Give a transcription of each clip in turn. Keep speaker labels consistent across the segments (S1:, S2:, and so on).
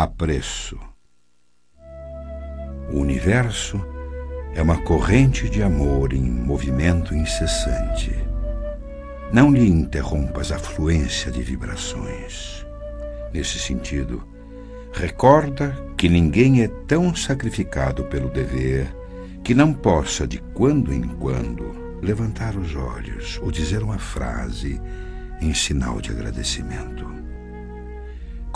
S1: Apreço. O universo é uma corrente de amor em movimento incessante. Não lhe interrompas a fluência de vibrações. Nesse sentido, recorda que ninguém é tão sacrificado pelo dever que não possa, de quando em quando, levantar os olhos ou dizer uma frase em sinal de agradecimento.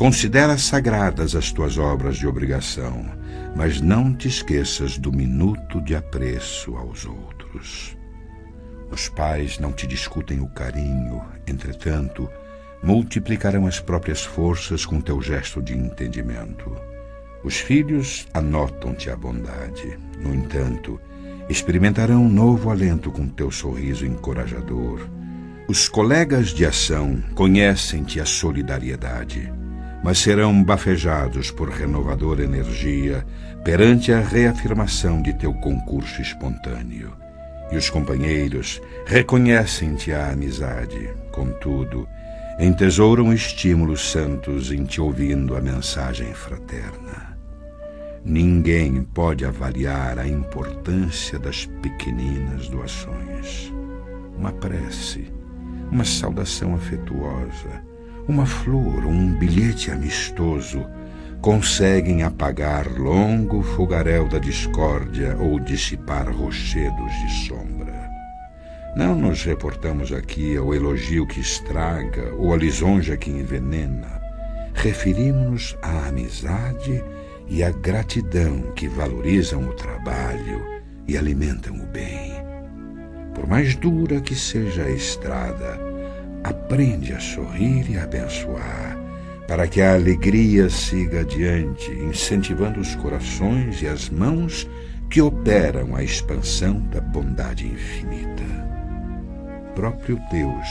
S1: Considera sagradas as tuas obras de obrigação, mas não te esqueças do minuto de apreço aos outros. Os pais não te discutem o carinho, entretanto, multiplicarão as próprias forças com teu gesto de entendimento. Os filhos anotam-te a bondade, no entanto, experimentarão um novo alento com teu sorriso encorajador. Os colegas de ação conhecem-te a solidariedade, mas serão bafejados por renovadora energia perante a reafirmação de teu concurso espontâneo. E os companheiros reconhecem-te a amizade, contudo, entesouram estímulos santos em te ouvindo a mensagem fraterna. Ninguém pode avaliar a importância das pequeninas doações. Uma prece, uma saudação afetuosa, uma flor, um bilhete amistoso conseguem apagar longo fogaréu da discórdia ou dissipar rochedos de sombra. Não nos reportamos aqui ao elogio que estraga ou à lisonja que envenena. Referimos-nos à amizade e à gratidão que valorizam o trabalho e alimentam o bem. Por mais dura que seja a estrada, aprende a sorrir e a abençoar, para que a alegria siga adiante, incentivando os corações e as mãos que operam a expansão da bondade infinita. Próprio Deus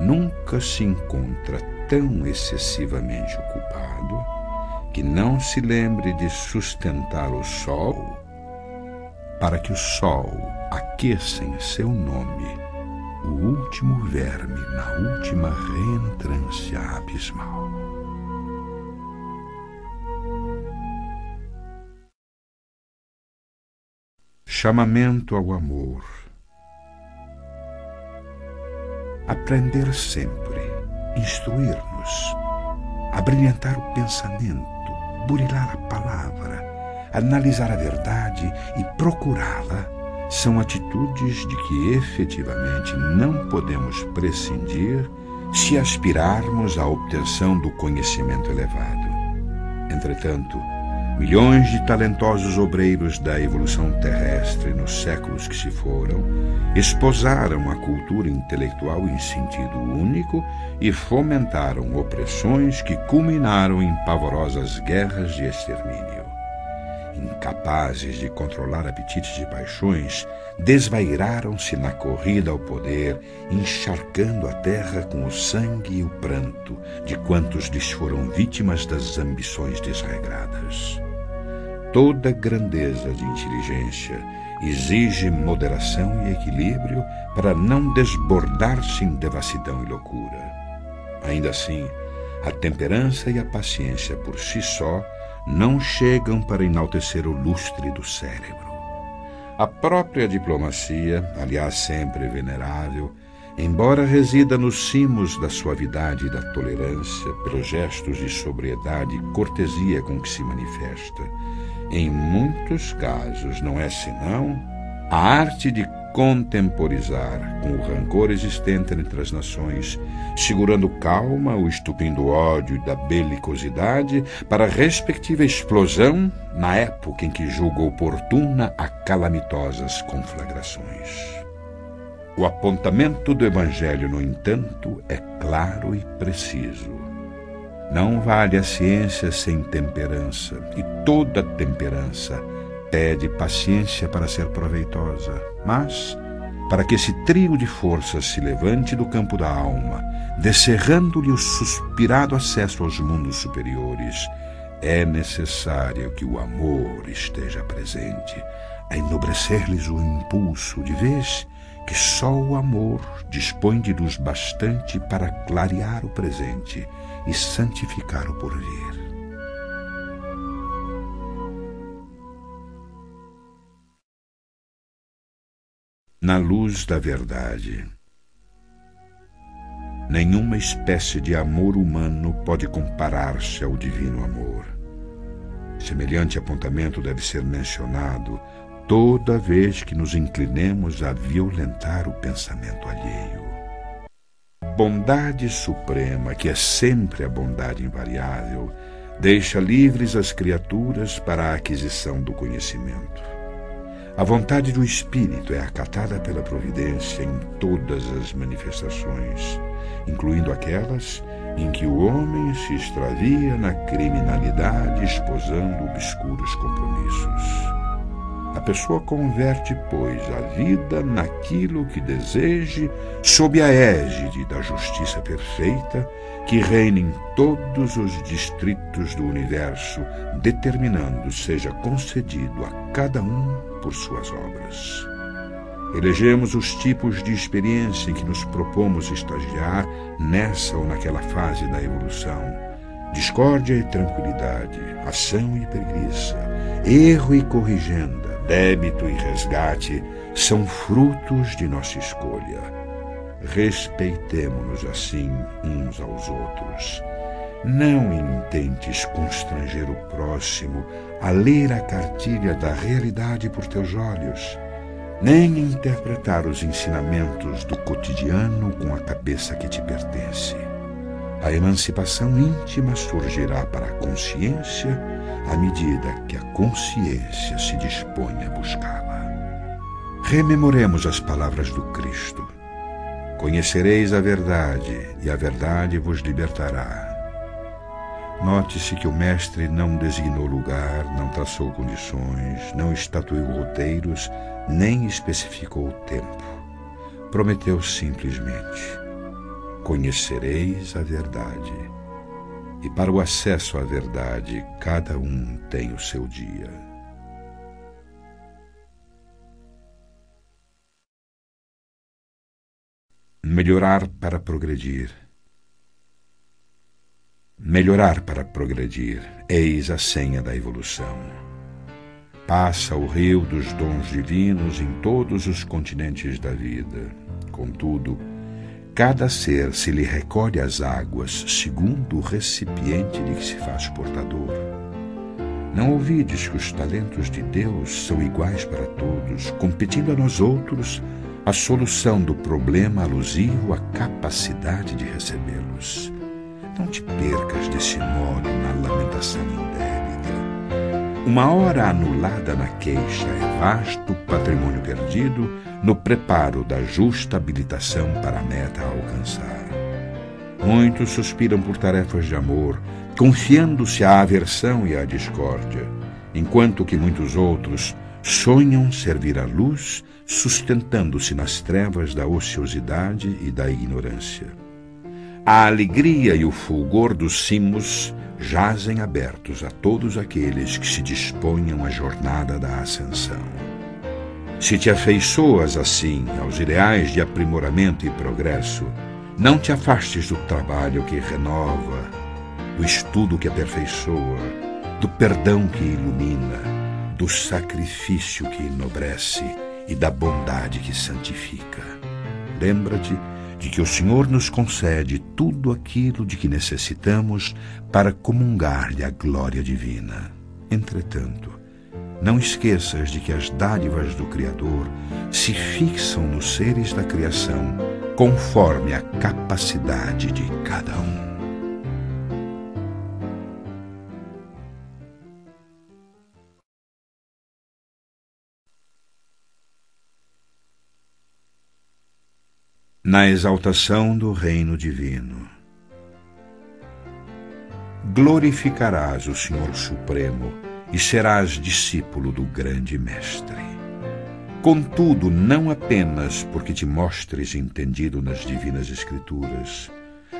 S1: nunca se encontra tão excessivamente ocupado que não se lembre de sustentar o sol para que o sol aqueça em seu nome o último verme na última reentrância abismal. Chamamento ao amor aprender sempre, instruir-nos, abrilhantar o pensamento, burilar a palavra, analisar a verdade e procurá-la são atitudes de que efetivamente não podemos prescindir se aspirarmos à obtenção do conhecimento elevado. Entretanto, Milhões de talentosos obreiros da evolução terrestre nos séculos que se foram esposaram a cultura intelectual em sentido único e fomentaram opressões que culminaram em pavorosas guerras de extermínio. Incapazes de controlar apetites e paixões, desvairaram-se na corrida ao poder, encharcando a terra com o sangue e o pranto de quantos lhes foram vítimas das ambições desregradas. Toda grandeza de inteligência exige moderação e equilíbrio para não desbordar-se em devassidão e loucura. Ainda assim, a temperança e a paciência por si só não chegam para enaltecer o lustre do cérebro. A própria diplomacia, aliás sempre venerável, embora resida nos cimos da suavidade e da tolerância, pelos gestos de sobriedade e cortesia com que se manifesta, em muitos casos não é senão a arte de contemporizar com o rancor existente entre as nações, segurando calma o estupindo ódio da belicosidade para a respectiva explosão na época em que julga oportuna a calamitosas conflagrações. O apontamento do Evangelho, no entanto, é claro e preciso. Não vale a ciência sem temperança, e toda temperança pede paciência para ser proveitosa. Mas, para que esse trio de forças se levante do campo da alma, descerrando-lhe o suspirado acesso aos mundos superiores, é necessário que o amor esteja presente, a enobrecer-lhes o impulso, de vez que só o amor dispõe de luz bastante para clarear o presente e santificar o porvir. Na luz da verdade. Nenhuma espécie de amor humano pode comparar-se ao divino amor. Semelhante apontamento deve ser mencionado toda vez que nos inclinemos a violentar o pensamento alheio. Bondade suprema, que é sempre a bondade invariável, deixa livres as criaturas para a aquisição do conhecimento. A vontade do Espírito é acatada pela providência em todas as manifestações incluindo aquelas em que o homem se extravia na criminalidade, esposando obscuros compromissos. A pessoa converte, pois, a vida naquilo que deseje, sob a égide da justiça perfeita que reina em todos os distritos do universo, determinando seja concedido a cada um por suas obras. Elegemos os tipos de experiência em que nos propomos estagiar nessa ou naquela fase da evolução. Discórdia e tranquilidade, ação e preguiça, erro e corrigenda, débito e resgate são frutos de nossa escolha. Respeitemo-nos assim uns aos outros. Não intentes constranger o próximo a ler a cartilha da realidade por teus olhos nem interpretar os ensinamentos do cotidiano com a cabeça que te pertence. A emancipação íntima surgirá para a consciência à medida que a consciência se dispõe a buscá-la. Rememoremos as palavras do Cristo. Conhecereis a verdade, e a verdade vos libertará. Note-se que o mestre não designou lugar, não traçou condições, não estatuiu roteiros, nem especificou o tempo. Prometeu simplesmente: Conhecereis a verdade. E para o acesso à verdade, cada um tem o seu dia. Melhorar para progredir. Melhorar para progredir, eis a senha da evolução. Passa o rio dos dons divinos em todos os continentes da vida. Contudo, cada ser se lhe recolhe as águas segundo o recipiente de que se faz portador. Não ouvides que os talentos de Deus são iguais para todos, competindo a nós outros a solução do problema alusivo à capacidade de recebê-los. Não te percas desse modo na lamentação indébita uma hora anulada na queixa é vasto patrimônio perdido no preparo da justa habilitação para a meta a alcançar. Muitos suspiram por tarefas de amor, confiando-se à aversão e à discórdia, enquanto que muitos outros sonham servir à luz, sustentando-se nas trevas da ociosidade e da ignorância. A alegria e o fulgor dos cimos jazem abertos a todos aqueles que se disponham à jornada da ascensão. Se te afeiçoas assim aos ideais de aprimoramento e progresso, não te afastes do trabalho que renova, do estudo que aperfeiçoa, do perdão que ilumina, do sacrifício que enobrece e da bondade que santifica. Lembra-te de que o Senhor nos concede tudo aquilo de que necessitamos para comungar-lhe a glória divina. Entretanto, não esqueças de que as dádivas do Criador se fixam nos seres da criação conforme a capacidade de cada um. Na exaltação do reino divino. Glorificarás o Senhor Supremo e serás discípulo do grande Mestre. Contudo, não apenas porque te mostres entendido nas divinas Escrituras,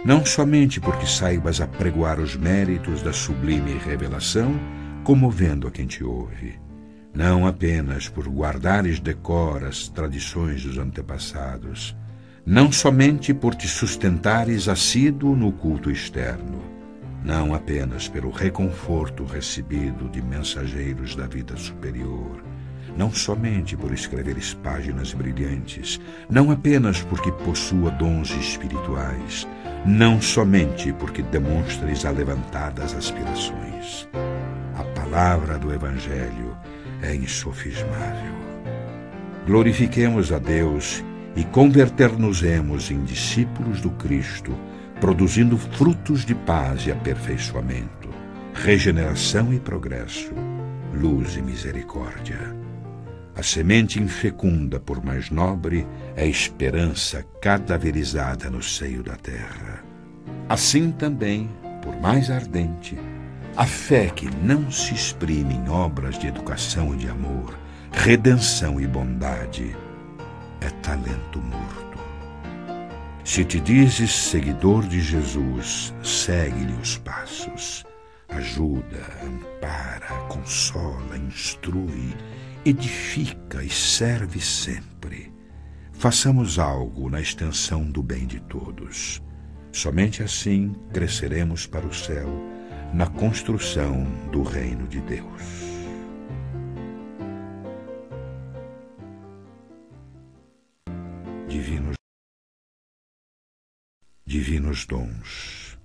S1: não somente porque saibas apregoar os méritos da sublime revelação, comovendo a quem te ouve, não apenas por guardares decor as tradições dos antepassados, não somente por te sustentares assíduo no culto externo, não apenas pelo reconforto recebido de mensageiros da vida superior, não somente por escreveres páginas brilhantes, não apenas porque possua dons espirituais, não somente porque demonstreis alevantadas aspirações. A palavra do Evangelho é insofismável. Glorifiquemos a Deus e converter-nos-emos em discípulos do Cristo, produzindo frutos de paz e aperfeiçoamento, regeneração e progresso, luz e misericórdia. A semente infecunda, por mais nobre, é a esperança cadaverizada no seio da terra. Assim também, por mais ardente, a fé que não se exprime em obras de educação e de amor, redenção e bondade, é talento morto. Se te dizes seguidor de Jesus, segue-lhe os passos. Ajuda, ampara, consola, instrui, edifica e serve sempre. Façamos algo na extensão do bem de todos. Somente assim cresceremos para o céu na construção do reino de Deus. Divinos, divinos dons.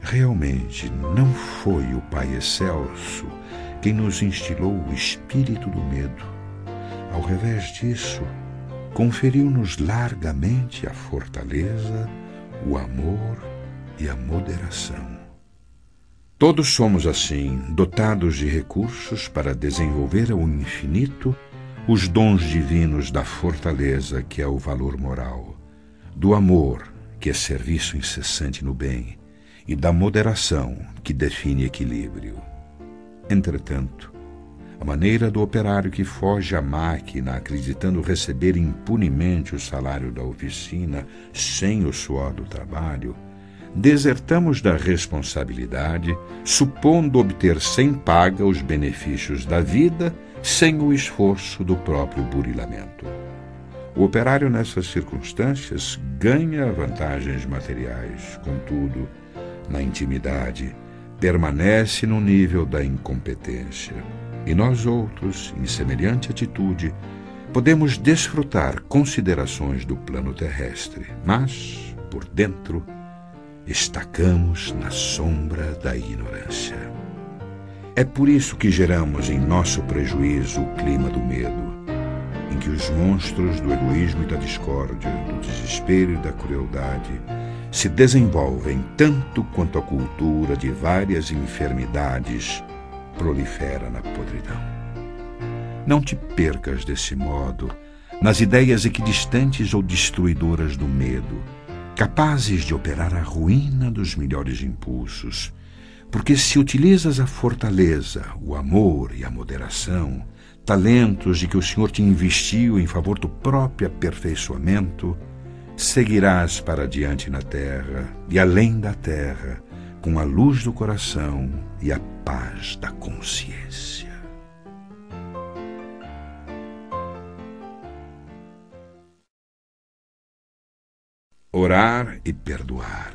S1: Realmente não foi o Pai Excelso quem nos instilou o espírito do medo. Ao revés disso, conferiu-nos largamente a fortaleza, o amor e a moderação. Todos somos assim, dotados de recursos para desenvolver ao infinito os dons divinos da fortaleza, que é o valor moral, do amor, que é serviço incessante no bem, e da moderação, que define equilíbrio. Entretanto, a maneira do operário que foge à máquina acreditando receber impunemente o salário da oficina sem o suor do trabalho, desertamos da responsabilidade, supondo obter sem paga os benefícios da vida sem o esforço do próprio burilamento. O operário, nessas circunstâncias, ganha vantagens materiais, contudo, na intimidade, permanece no nível da incompetência. E nós outros, em semelhante atitude, podemos desfrutar considerações do plano terrestre, mas, por dentro, estacamos na sombra da ignorância. É por isso que geramos em nosso prejuízo o clima do medo, em que os monstros do egoísmo e da discórdia, do desespero e da crueldade se desenvolvem tanto quanto a cultura de várias enfermidades prolifera na podridão. Não te percas desse modo nas ideias equidistantes ou destruidoras do medo, capazes de operar a ruína dos melhores impulsos, porque se utilizas a fortaleza, o amor e a moderação, talentos de que o Senhor te investiu em favor do próprio aperfeiçoamento, seguirás para diante na terra e além da terra, com a luz do coração e a paz da consciência. Orar e perdoar.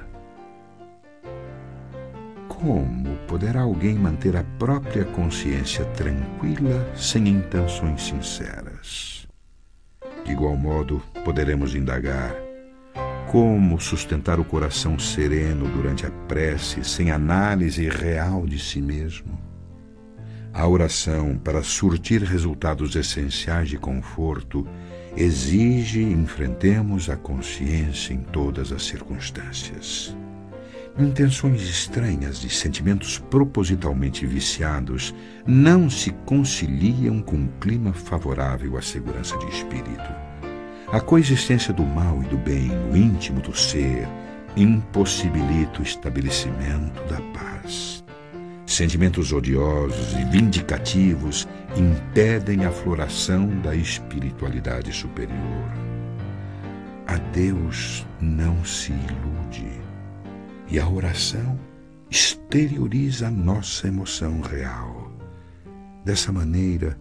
S1: Como poderá alguém manter a própria consciência tranquila sem intenções sinceras? De igual modo, poderemos indagar como sustentar o coração sereno durante a prece sem análise real de si mesmo? A oração, para surtir resultados essenciais de conforto, exige enfrentemos a consciência em todas as circunstâncias. Intenções estranhas de sentimentos propositalmente viciados não se conciliam com um clima favorável à segurança de espírito. A coexistência do mal e do bem no íntimo do ser impossibilita o estabelecimento da paz. Sentimentos odiosos e vindicativos impedem a floração da espiritualidade superior. A Deus não se ilude, e a oração exterioriza a nossa emoção real. Dessa maneira,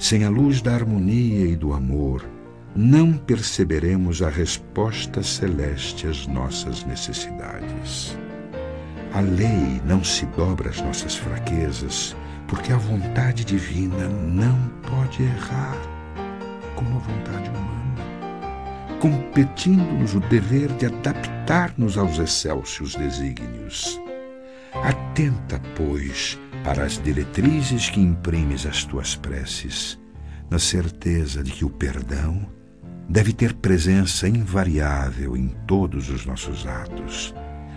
S1: sem a luz da harmonia e do amor, não perceberemos a resposta celeste às nossas necessidades. A lei não se dobra às nossas fraquezas, porque a vontade divina não pode errar como a vontade humana, competindo-nos o dever de adaptar-nos aos excelsos desígnios. Atenta, pois, para as diretrizes que imprimes às tuas preces, na certeza de que o perdão deve ter presença invariável em todos os nossos atos,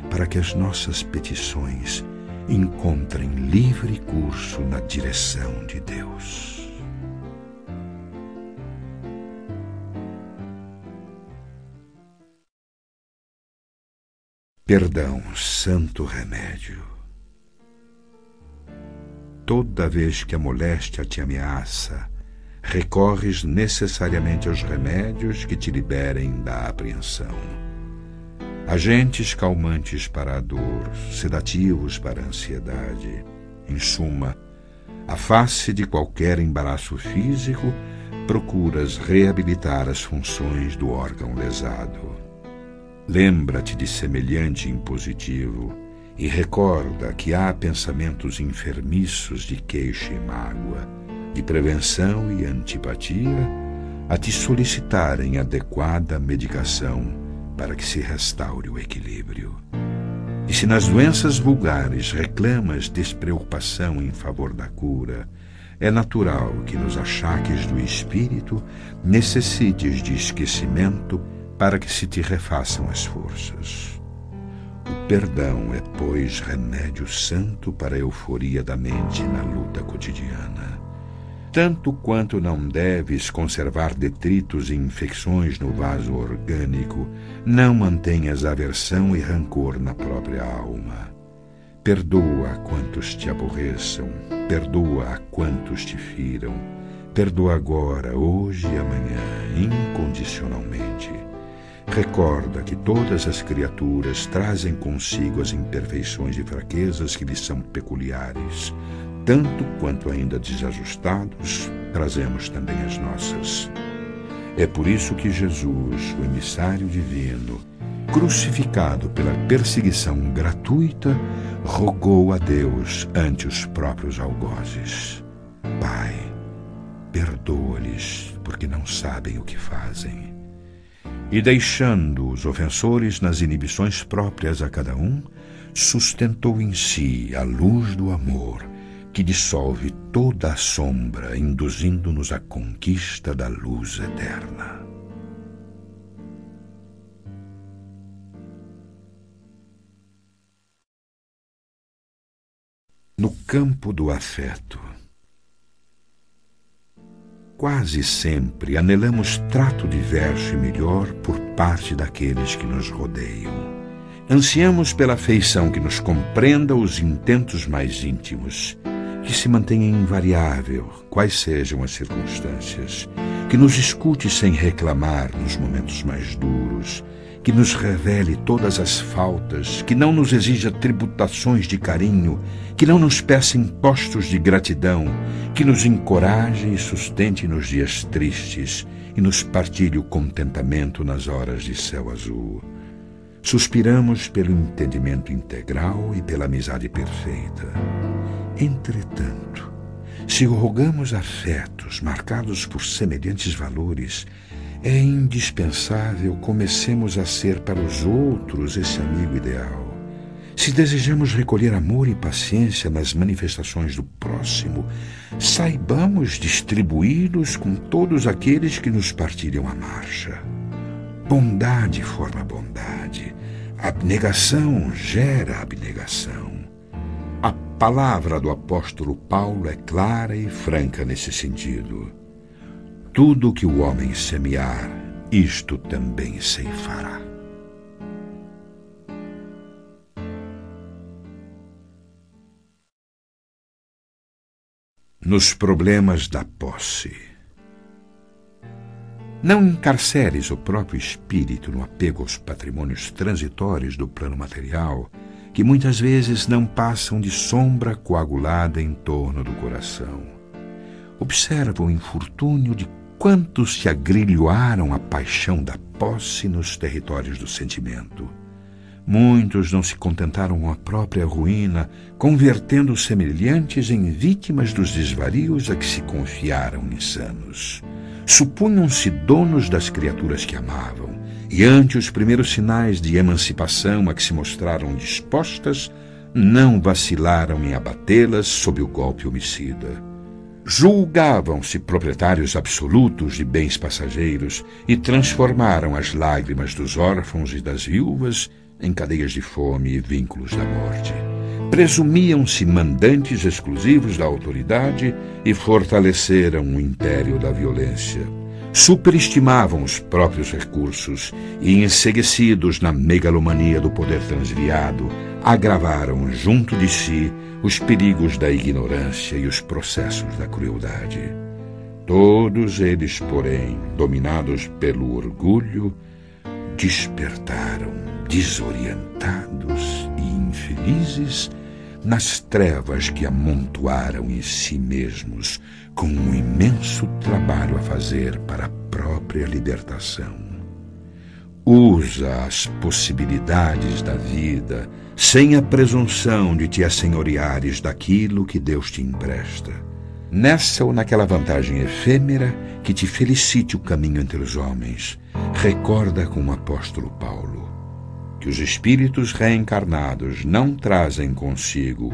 S1: para que as nossas petições encontrem livre curso na direção de Deus. Perdão, santo remédio. Toda vez que a moléstia te ameaça, recorres necessariamente aos remédios que te liberem da apreensão. Agentes calmantes para a dor, sedativos para a ansiedade. Em suma, a face de qualquer embaraço físico, procuras reabilitar as funções do órgão lesado. Lembra-te de semelhante impositivo e recorda que há pensamentos enfermiços de queixa e mágoa, de prevenção e antipatia, a te solicitarem adequada medicação para que se restaure o equilíbrio. E se nas doenças vulgares reclamas despreocupação em favor da cura, é natural que nos achaques do espírito necessites de esquecimento para que se te refaçam as forças. O perdão é, pois, remédio santo para a euforia da mente na luta cotidiana tanto quanto não deves conservar detritos e infecções no vaso orgânico, não mantenhas aversão e rancor na própria alma. Perdoa a quantos te aborreçam, perdoa a quantos te firam, perdoa agora, hoje e amanhã, incondicionalmente. Recorda que todas as criaturas trazem consigo as imperfeições e fraquezas que lhes são peculiares tanto quanto ainda desajustados, trazemos também as nossas. É por isso que Jesus, o emissário divino, crucificado pela perseguição gratuita, rogou a Deus ante os próprios algozes: Pai, perdoa-lhes, porque não sabem o que fazem. E deixando os ofensores nas inibições próprias a cada um, sustentou em si a luz do amor que dissolve toda a sombra, induzindo-nos à conquista da luz eterna. No campo do afeto, quase sempre anelamos trato diverso e melhor por parte daqueles que nos rodeiam. Ansiamos pela afeição que nos compreenda os intentos mais íntimos que se mantenha invariável, quais sejam as circunstâncias, que nos escute sem reclamar nos momentos mais duros, que nos revele todas as faltas, que não nos exija tributações de carinho, que não nos peça impostos de gratidão, que nos encoraje e sustente nos dias tristes e nos partilhe o contentamento nas horas de céu azul. Suspiramos pelo entendimento integral e pela amizade perfeita. Entretanto, se rogamos afetos marcados por semelhantes valores, é indispensável comecemos a ser para os outros esse amigo ideal. Se desejamos recolher amor e paciência nas manifestações do próximo, saibamos distribuí-los com todos aqueles que nos partilham a marcha. Bondade forma bondade, abnegação gera abnegação palavra do apóstolo Paulo é clara e franca nesse sentido. Tudo que o homem semear, isto também ceifará. Nos problemas da posse. Não encarceres o próprio espírito no apego aos patrimônios transitórios do plano material que muitas vezes não passam de sombra coagulada em torno do coração. Observa o infortúnio de quantos se agrilhoaram à paixão da posse nos territórios do sentimento. Muitos não se contentaram com a própria ruína, convertendo semelhantes em vítimas dos desvarios a que se confiaram insanos. Supunham-se donos das criaturas que amavam, e ante os primeiros sinais de emancipação a que se mostraram dispostas, não vacilaram em abatê-las sob o golpe homicida. Julgavam-se proprietários absolutos de bens passageiros e transformaram as lágrimas dos órfãos e das viúvas em cadeias de fome e vínculos da morte. Presumiam-se mandantes exclusivos da autoridade e fortaleceram o império da violência. Superestimavam os próprios recursos e, enseguecidos na megalomania do poder transviado, agravaram junto de si os perigos da ignorância e os processos da crueldade. Todos eles, porém, dominados pelo orgulho, despertaram desorientados e infelizes nas trevas que amontoaram em si mesmos, com um imenso trabalho a fazer para a própria libertação. Usa as possibilidades da vida sem a presunção de te assenhoreares daquilo que Deus te empresta. Nessa ou naquela vantagem efêmera que te felicite o caminho entre os homens, recorda com o apóstolo Paulo que os espíritos reencarnados não trazem consigo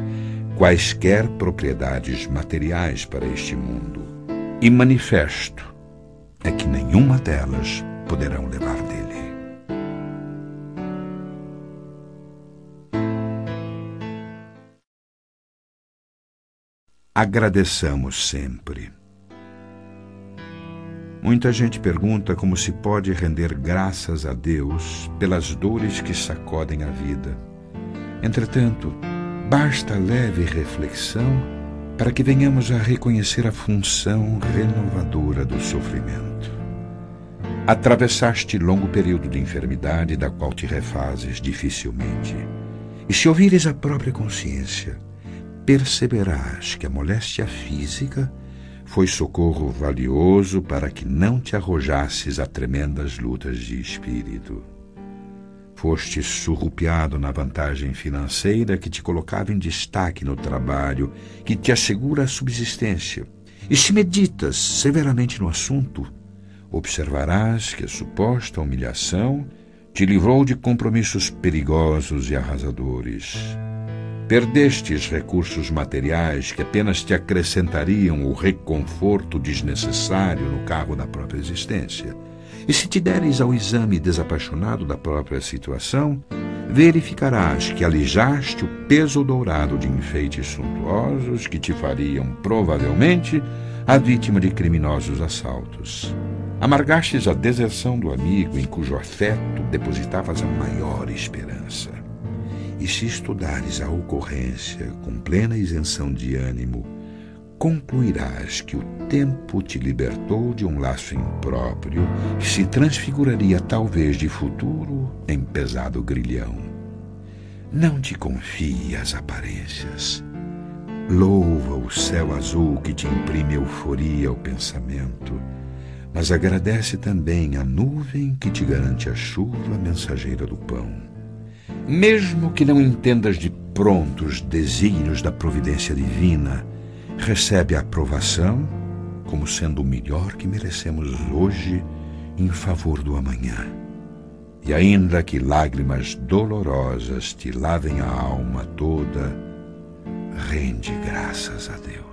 S1: quaisquer propriedades materiais para este mundo. E manifesto é que nenhuma delas poderão levar dele. Agradeçamos sempre. Muita gente pergunta como se pode render graças a Deus pelas dores que sacodem a vida. Entretanto, basta leve reflexão para que venhamos a reconhecer a função renovadora do sofrimento. Atravessaste longo período de enfermidade da qual te refazes dificilmente. E se ouvires a própria consciência, perceberás que a moléstia física foi socorro valioso para que não te arrojasses a tremendas lutas de espírito. Foste surrupiado na vantagem financeira que te colocava em destaque no trabalho, que te assegura a subsistência. E se meditas severamente no assunto, observarás que a suposta humilhação te livrou de compromissos perigosos e arrasadores. Perdestes recursos materiais que apenas te acrescentariam o reconforto desnecessário no cargo da própria existência. E se te deres ao exame desapaixonado da própria situação, verificarás que alijaste o peso dourado de enfeites suntuosos que te fariam, provavelmente, a vítima de criminosos assaltos. Amargastes a deserção do amigo em cujo afeto depositavas a maior esperança. E se estudares a ocorrência com plena isenção de ânimo, concluirás que o tempo te libertou de um laço impróprio que se transfiguraria talvez de futuro em pesado grilhão. Não te confie às aparências. Louva o céu azul que te imprime euforia ao pensamento, mas agradece também a nuvem que te garante a chuva mensageira do pão. Mesmo que não entendas de pronto os desígnios da providência divina, recebe a aprovação como sendo o melhor que merecemos hoje em favor do amanhã. E ainda que lágrimas dolorosas te lavem a alma toda, rende graças a Deus.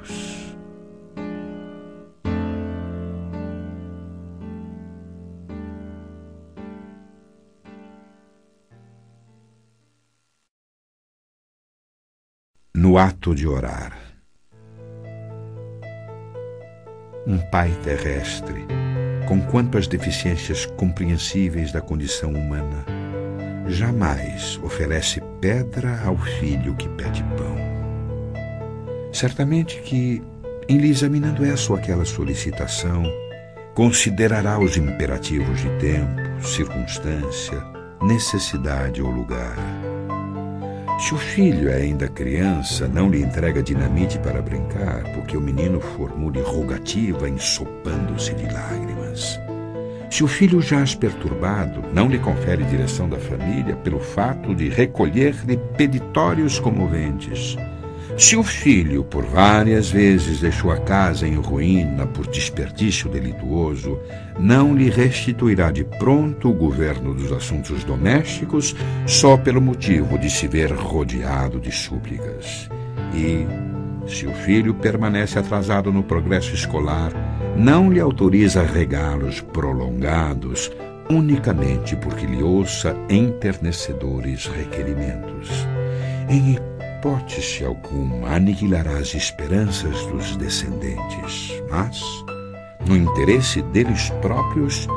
S1: No ato de orar. Um Pai terrestre, com quantas deficiências compreensíveis da condição humana, jamais oferece pedra ao filho que pede pão. Certamente que, em lhe examinando essa ou aquela solicitação, considerará os imperativos de tempo, circunstância, necessidade ou lugar se o filho é ainda criança, não lhe entrega dinamite para brincar, porque o menino formule rogativa ensopando-se de lágrimas. Se o filho jaz perturbado, não lhe confere direção da família pelo fato de recolher-lhe peditórios comoventes. Se o filho, por várias vezes, deixou a casa em ruína por desperdício delituoso, não lhe restituirá de pronto o governo dos assuntos domésticos só pelo motivo de se ver rodeado de súplicas. E, se o filho permanece atrasado no progresso escolar, não lhe autoriza regalos prolongados unicamente porque lhe ouça enternecedores requerimentos. Em hipótese alguma, aniquilará as esperanças dos descendentes, mas, no interesse deles próprios,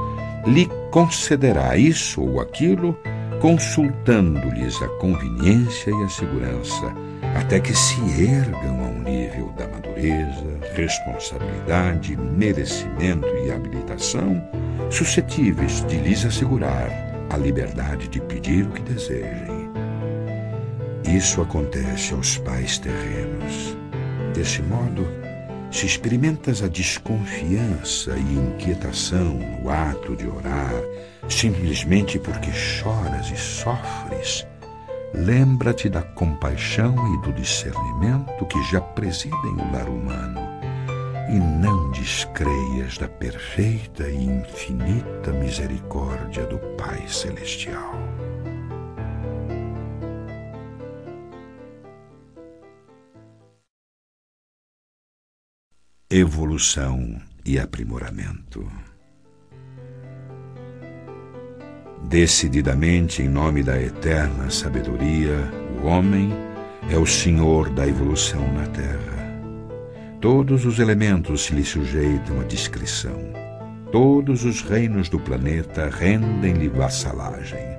S1: lhe concederá isso ou aquilo, consultando-lhes a conveniência e a segurança, até que se ergam ao nível da madureza, responsabilidade, merecimento e habilitação, suscetíveis de lhes assegurar a liberdade de pedir o que desejem isso acontece aos pais terrenos. Desse modo, se experimentas a desconfiança e inquietação no ato de orar, simplesmente porque choras e sofres, lembra-te da compaixão e do discernimento que já presidem o lar humano e não descreias da perfeita e infinita misericórdia do Pai Celestial. Evolução e aprimoramento. Decididamente, em nome da eterna sabedoria, o homem é o senhor da evolução na Terra. Todos os elementos se lhe sujeitam à discrição. Todos os reinos do planeta rendem-lhe vassalagem.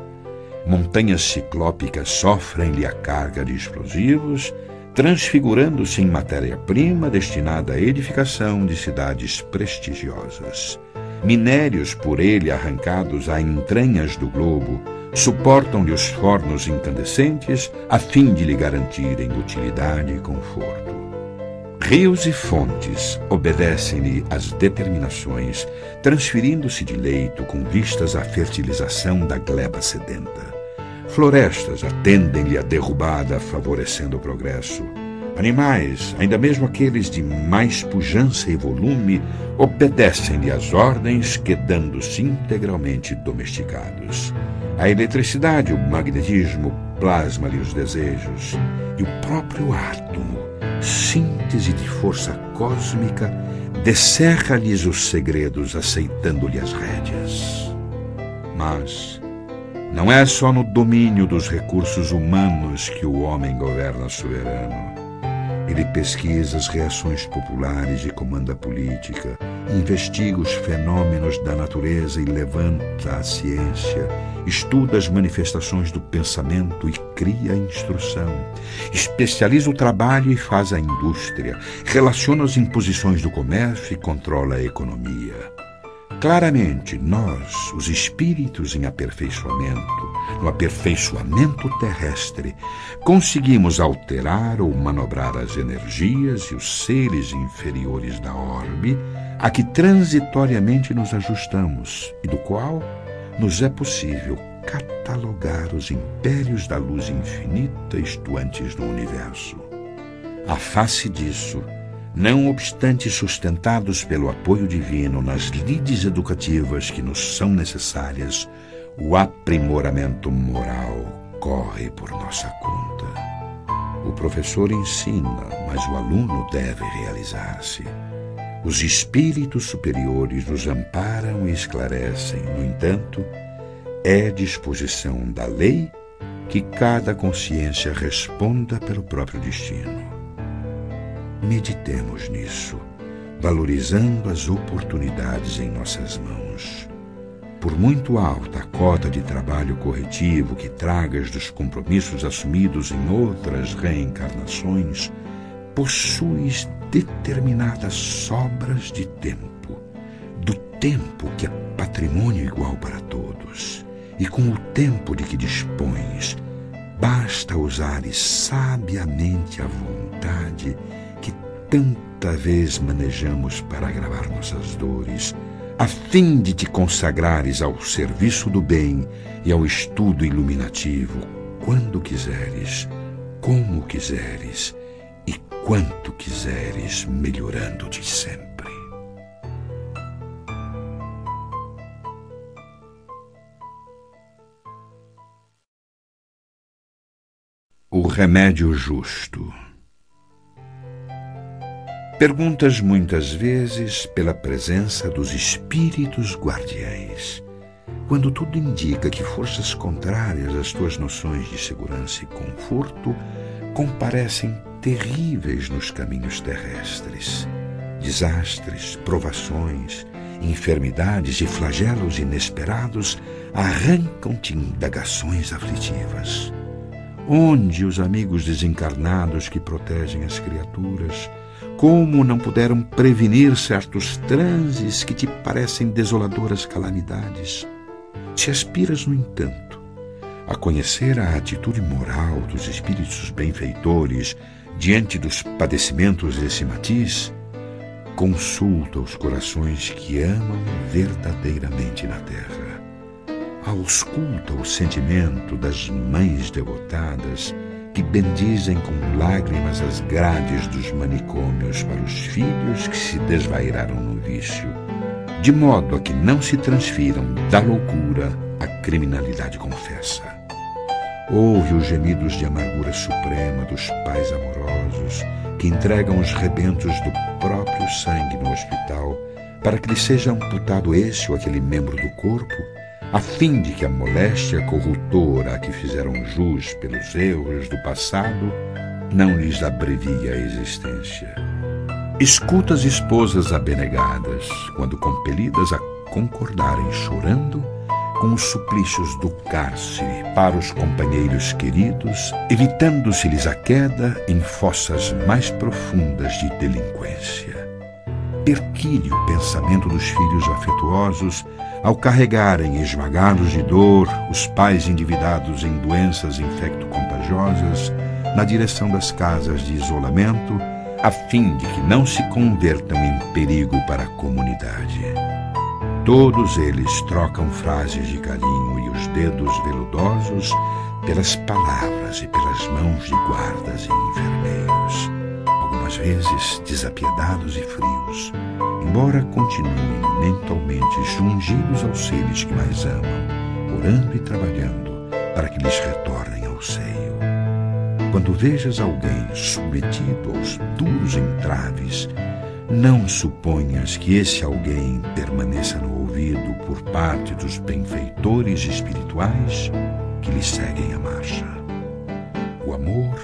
S1: Montanhas ciclópicas sofrem-lhe a carga de explosivos transfigurando-se em matéria-prima destinada à edificação de cidades prestigiosas. Minérios por ele arrancados a entranhas do globo suportam-lhe os fornos incandescentes a fim de lhe garantirem utilidade e conforto. Rios e fontes obedecem-lhe às determinações, transferindo-se de leito com vistas à fertilização da gleba sedenta. Florestas atendem-lhe a derrubada, favorecendo o progresso. Animais, ainda mesmo aqueles de mais pujança e volume, obedecem-lhe às ordens, quedando-se integralmente domesticados. A eletricidade, o magnetismo, plasma-lhe os desejos. E o próprio átomo, síntese de força cósmica, descerra-lhes os segredos, aceitando-lhe as rédeas. Mas, não é só no domínio dos recursos humanos que o homem governa soberano. Ele pesquisa as reações populares e comanda a política, investiga os fenômenos da natureza e levanta a ciência, estuda as manifestações do pensamento e cria a instrução, especializa o trabalho e faz a indústria, relaciona as imposições do comércio e controla a economia. Claramente, nós, os espíritos em aperfeiçoamento, no aperfeiçoamento terrestre, conseguimos alterar ou manobrar as energias e os seres inferiores da orbe a que transitoriamente nos ajustamos e do qual nos é possível catalogar os impérios da luz infinita estuantes no universo. A face disso, não obstante sustentados pelo apoio divino nas lides educativas que nos são necessárias, o aprimoramento moral corre por nossa conta. O professor ensina, mas o aluno deve realizar-se. Os espíritos superiores nos amparam e esclarecem, no entanto, é disposição da lei que cada consciência responda pelo próprio destino. Meditemos nisso, valorizando as oportunidades em nossas mãos. Por muito alta a cota de trabalho corretivo que tragas dos compromissos assumidos em outras reencarnações, possuis determinadas sobras de tempo, do tempo que é patrimônio igual para todos, e com o tempo de que dispões, basta usares sabiamente a vontade tanta vez manejamos para agravar nossas dores, a fim de te consagrares ao serviço do bem e ao estudo iluminativo, quando quiseres, como quiseres e quanto quiseres, melhorando-te sempre. O remédio justo. Perguntas muitas vezes pela presença dos espíritos guardiães, quando tudo indica que forças contrárias às tuas noções de segurança e conforto comparecem terríveis nos caminhos terrestres. Desastres, provações, enfermidades e flagelos inesperados arrancam-te indagações aflitivas. Onde os amigos desencarnados que protegem as criaturas como não puderam prevenir certos transes que te parecem desoladoras calamidades? Se aspiras, no entanto, a conhecer a atitude moral dos espíritos benfeitores diante dos padecimentos desse matiz, consulta os corações que amam verdadeiramente na terra. Ausculta o sentimento das mães devotadas que bendizem com lágrimas as grades dos manicômios para os filhos que se desvairaram no vício, de modo a que não se transfiram da loucura à criminalidade confessa. Ouve os gemidos de amargura suprema dos pais amorosos que entregam os rebentos do próprio sangue no hospital para que lhe seja amputado esse ou aquele membro do corpo a fim de que a moléstia corruptora a que fizeram jus pelos erros do passado não lhes abrevie a existência. Escuta as esposas abnegadas, quando compelidas a concordarem chorando com os suplícios do cárcere para os companheiros queridos, evitando-se-lhes a queda em fossas mais profundas de delinquência. Perquire o pensamento dos filhos afetuosos ao carregarem esmagados de dor os pais endividados em doenças infecto-contagiosas na direção das casas de isolamento, a fim de que não se convertam em perigo para a comunidade. Todos eles trocam frases de carinho e os dedos veludosos pelas palavras e pelas mãos de guardas e enfermeiros, algumas vezes desapiedados e frios embora continuem mentalmente jungidos aos seres que mais amam, orando e trabalhando para que lhes retornem ao seio. Quando vejas alguém submetido aos duros entraves, não suponhas que esse alguém permaneça no ouvido por parte dos benfeitores espirituais que lhe seguem a marcha. O amor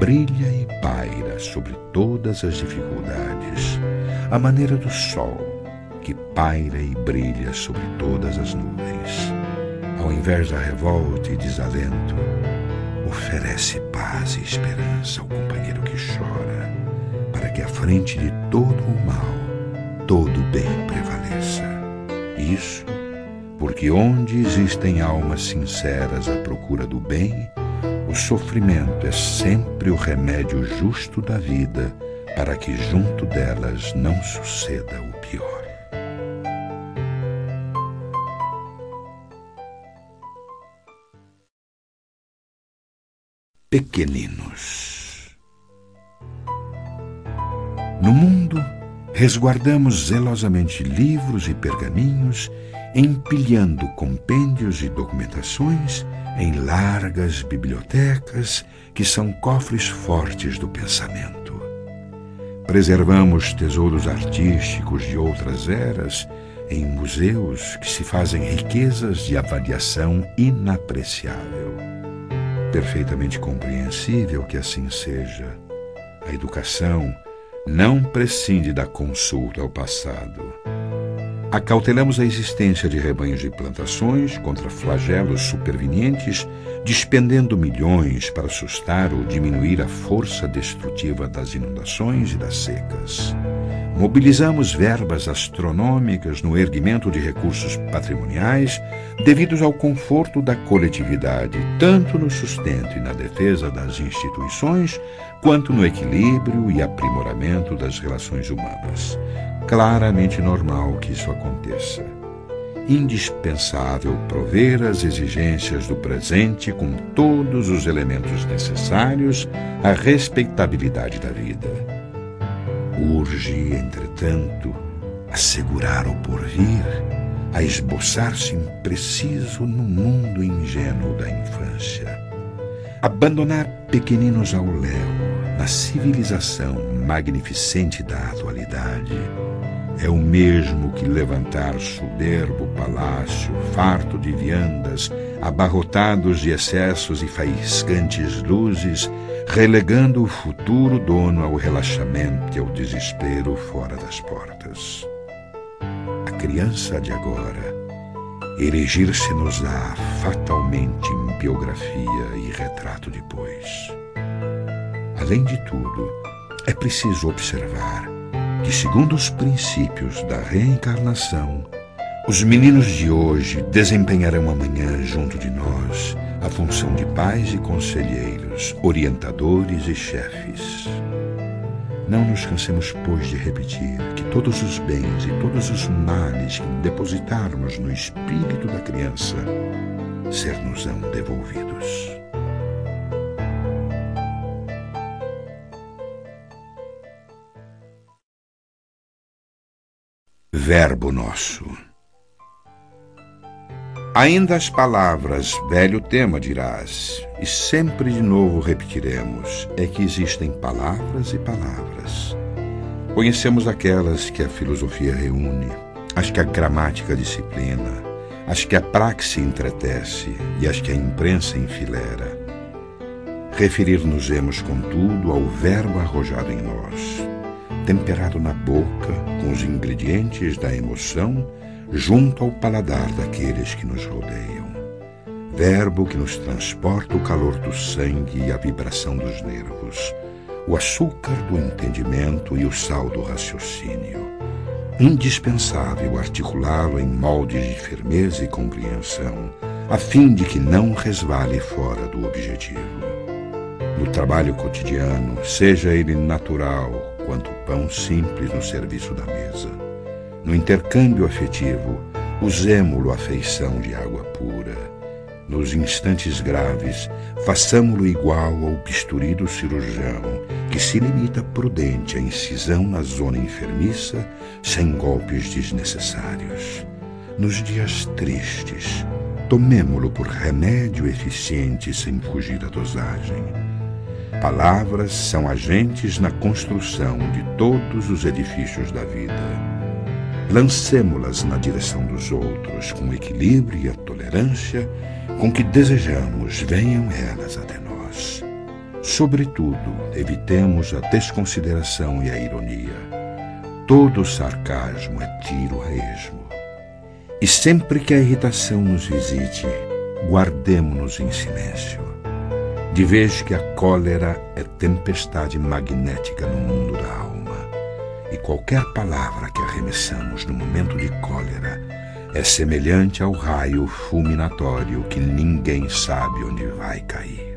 S1: brilha e paira sobre todas as dificuldades à maneira do sol que paira e brilha sobre todas as nuvens. Ao invés da revolta e desalento, oferece paz e esperança ao companheiro que chora, para que à frente de todo o mal, todo o bem prevaleça. Isso porque onde existem almas sinceras à procura do bem, o sofrimento é sempre o remédio justo da vida para que junto delas não suceda o pior. Pequeninos. No mundo, resguardamos zelosamente livros e pergaminhos, empilhando compêndios e documentações em largas bibliotecas que são cofres fortes do pensamento. Preservamos tesouros artísticos de outras eras em museus que se fazem riquezas de avaliação inapreciável. Perfeitamente compreensível que assim seja. A educação não prescinde da consulta ao passado acautelamos a existência de rebanhos de plantações contra flagelos supervenientes, despendendo milhões para assustar ou diminuir a força destrutiva das inundações e das secas. mobilizamos verbas astronômicas no erguimento de recursos patrimoniais devidos ao conforto da coletividade, tanto no sustento e na defesa das instituições, quanto no equilíbrio e aprimoramento das relações humanas. Claramente normal que isso aconteça. Indispensável prover as exigências do presente com todos os elementos necessários à respeitabilidade da vida Urge, entretanto, assegurar o porvir, a esboçar-se impreciso no mundo ingênuo da infância. Abandonar pequeninos ao léu, na civilização magnificente da atualidade, é o mesmo que levantar soberbo palácio, farto de viandas, abarrotados de excessos e faiscantes luzes, relegando o futuro dono ao relaxamento e ao desespero fora das portas. A criança de agora erigir-se-nos-á fatalmente em biografia e retrato depois. Além de tudo, é preciso observar que, segundo os princípios da reencarnação, os meninos de hoje desempenharão amanhã junto de nós a função de pais e conselheiros, orientadores e chefes. Não nos cansemos, pois, de repetir que todos os bens e todos os males que depositarmos no espírito da criança ser-nos-ão devolvidos. Verbo Nosso Ainda as palavras, velho tema dirás, e sempre de novo repetiremos: é que existem palavras e palavras. Conhecemos aquelas que a filosofia reúne, as que a gramática disciplina, as que a praxe entretece e as que a imprensa enfilera. Referir-nos-emos, contudo, ao verbo arrojado em nós, temperado na boca com os ingredientes da emoção junto ao paladar daqueles que nos rodeiam. Verbo que nos transporta o calor do sangue e a vibração dos nervos, o açúcar do entendimento e o sal do raciocínio. Indispensável articulá-lo em moldes de firmeza e compreensão, a fim de que não resvale fora do objetivo. No trabalho cotidiano, seja ele natural quanto pão simples no serviço da mesa no intercâmbio afetivo, usemo-lo a feição de água pura. Nos instantes graves, façamo-lo igual ao bisturi do cirurgião, que se limita prudente à incisão na zona enfermiça, sem golpes desnecessários. Nos dias tristes, tomemo-lo por remédio eficiente sem fugir da dosagem. Palavras são agentes na construção de todos os edifícios da vida lancemo-las na direção dos outros com o equilíbrio e a tolerância com que desejamos venham elas até nós. Sobretudo, evitemos a desconsideração e a ironia. Todo sarcasmo é tiro a esmo. E sempre que a irritação nos visite, guardemo-nos em silêncio. De vez que a cólera é tempestade magnética no mundo da alma e qualquer palavra que arremessamos no momento de cólera é semelhante ao raio fulminatório que ninguém sabe onde vai cair.